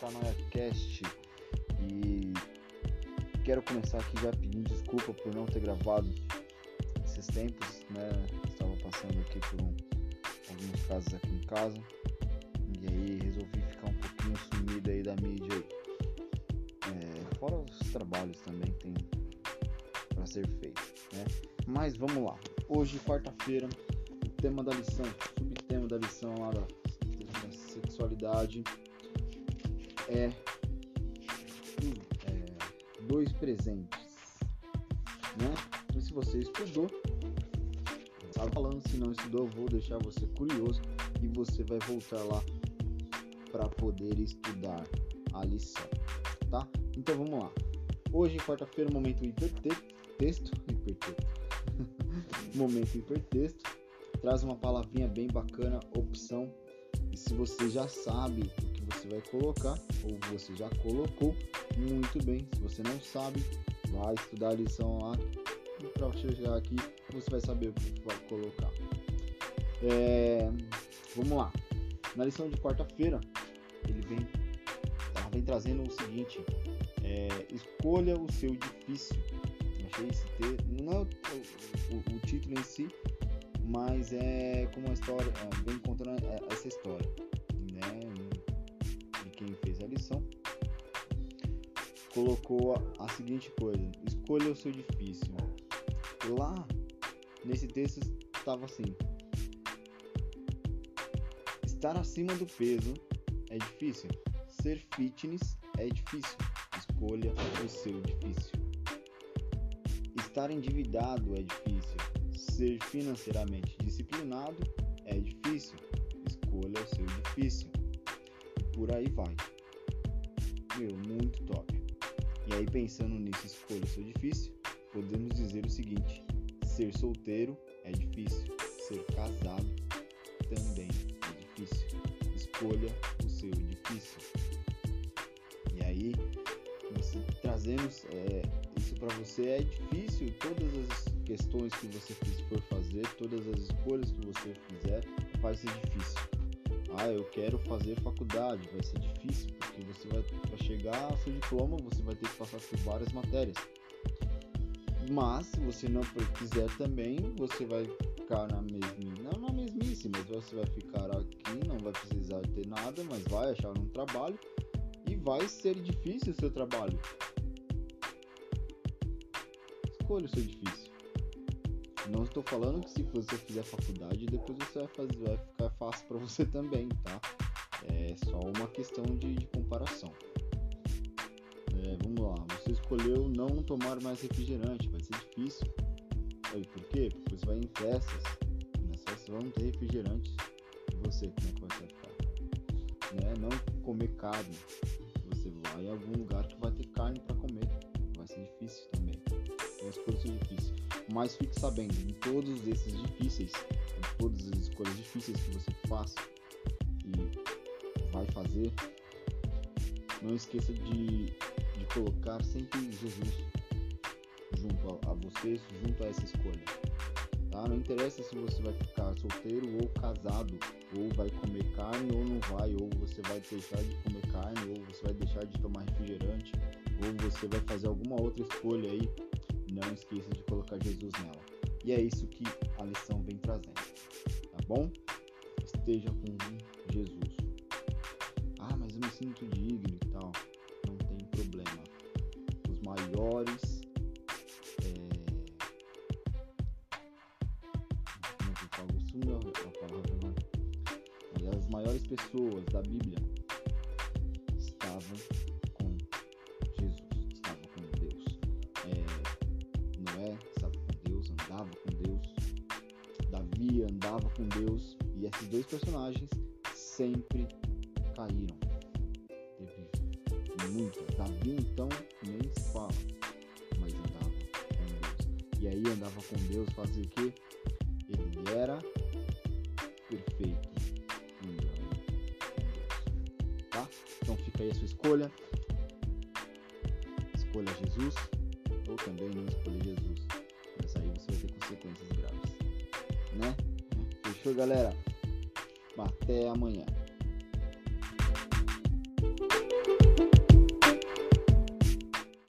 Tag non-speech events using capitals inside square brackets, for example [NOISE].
Metanoia Cast e quero começar aqui já pedindo desculpa por não ter gravado esses tempos, né? Estava passando aqui por um, alguns casos aqui em casa e aí resolvi ficar um pouquinho sumido aí da mídia. É, fora os trabalhos também tem para ser feito, né? Mas vamos lá. Hoje, quarta-feira, o tema da lição, subtema da lição lá da sexualidade é, é dois presentes, né? E se você estudou, estava falando, se não estudou, vou deixar você curioso e você vai voltar lá para poder estudar a lição, tá? Então vamos lá. Hoje, quarta-feira, momento hipertexto, hipertexto, [LAUGHS] momento hipertexto, traz uma palavrinha bem bacana, opção e se você já sabe o que você vai colocar, ou você já colocou, muito bem. Se você não sabe, vai estudar a lição lá. E para chegar aqui, você vai saber o que vai colocar. É, vamos lá. Na lição de quarta-feira, ele vem, vem trazendo o seguinte: é, escolha o seu difícil. Achei esse ter, não é o, o, o título em si, mas é como a história vem contando é, essa história, né? Quem fez a lição colocou a, a seguinte coisa: escolha o seu difícil. Lá nesse texto estava assim: estar acima do peso é difícil, ser fitness é difícil. Escolha o seu difícil. Estar endividado é difícil Ser financeiramente disciplinado é difícil. Escolha o seu difícil. Por aí vai. Meu, muito top. E aí, pensando nisso, escolha seu difícil, podemos dizer o seguinte: ser solteiro é difícil, ser casado também é difícil. Escolha o seu difícil. E aí, você, trazendo é, isso para você é difícil, todas as questões que você for fazer, todas as escolhas que você fizer, vai ser difícil. Ah, eu quero fazer faculdade, vai ser difícil, porque você vai para chegar ao seu diploma, você vai ter que passar por várias matérias. Mas se você não quiser também, você vai ficar na mesmice, não na mesmice, mas você vai ficar aqui, não vai precisar ter nada, mas vai achar um trabalho e vai ser difícil o seu trabalho. Escolha o seu difícil. Não estou falando que se você fizer faculdade, depois você vai, fazer, vai ficar fácil para [LAUGHS] você também, tá? É só uma questão de, de comparação. É, vamos lá, você escolheu não tomar mais refrigerante, vai ser difícil. Sabe por quê? Porque você vai em festas, nas festas vão ter refrigerante. E você, como é que vai ficar? Né? Não comer carne. Você vai em algum lugar que vai ter carne para comer. Vai ser difícil também. Então ser difícil. Mas fique sabendo, em todos esses difíceis, em todas as escolhas difíceis que você faz e vai fazer, não esqueça de, de colocar sempre Jesus junto a, a você, junto a essa escolha. Tá? Não interessa se você vai ficar solteiro ou casado, ou vai comer carne ou não vai, ou você vai deixar de comer carne, ou você vai deixar de tomar refrigerante, ou você vai fazer alguma outra escolha aí não esqueça de colocar Jesus nela. E é isso que a lição vem trazendo, tá bom? Esteja com Jesus. Ah, mas eu me sinto digno e tal. Não tem problema. Os maiores. É... Como é que eu falo? Sumiu a palavra agora. As maiores pessoas da Bíblia com Deus e esses dois personagens sempre caíram. Teve. Davi então nem se fala, mas andava com Deus. E aí andava com Deus, fazia o que? Ele era perfeito. Tá? Então fica aí a sua escolha. Escolha Jesus ou também não escolher Jesus. Mas aí você vai ter consequências graves. Né? Fechou, galera? Até amanhã.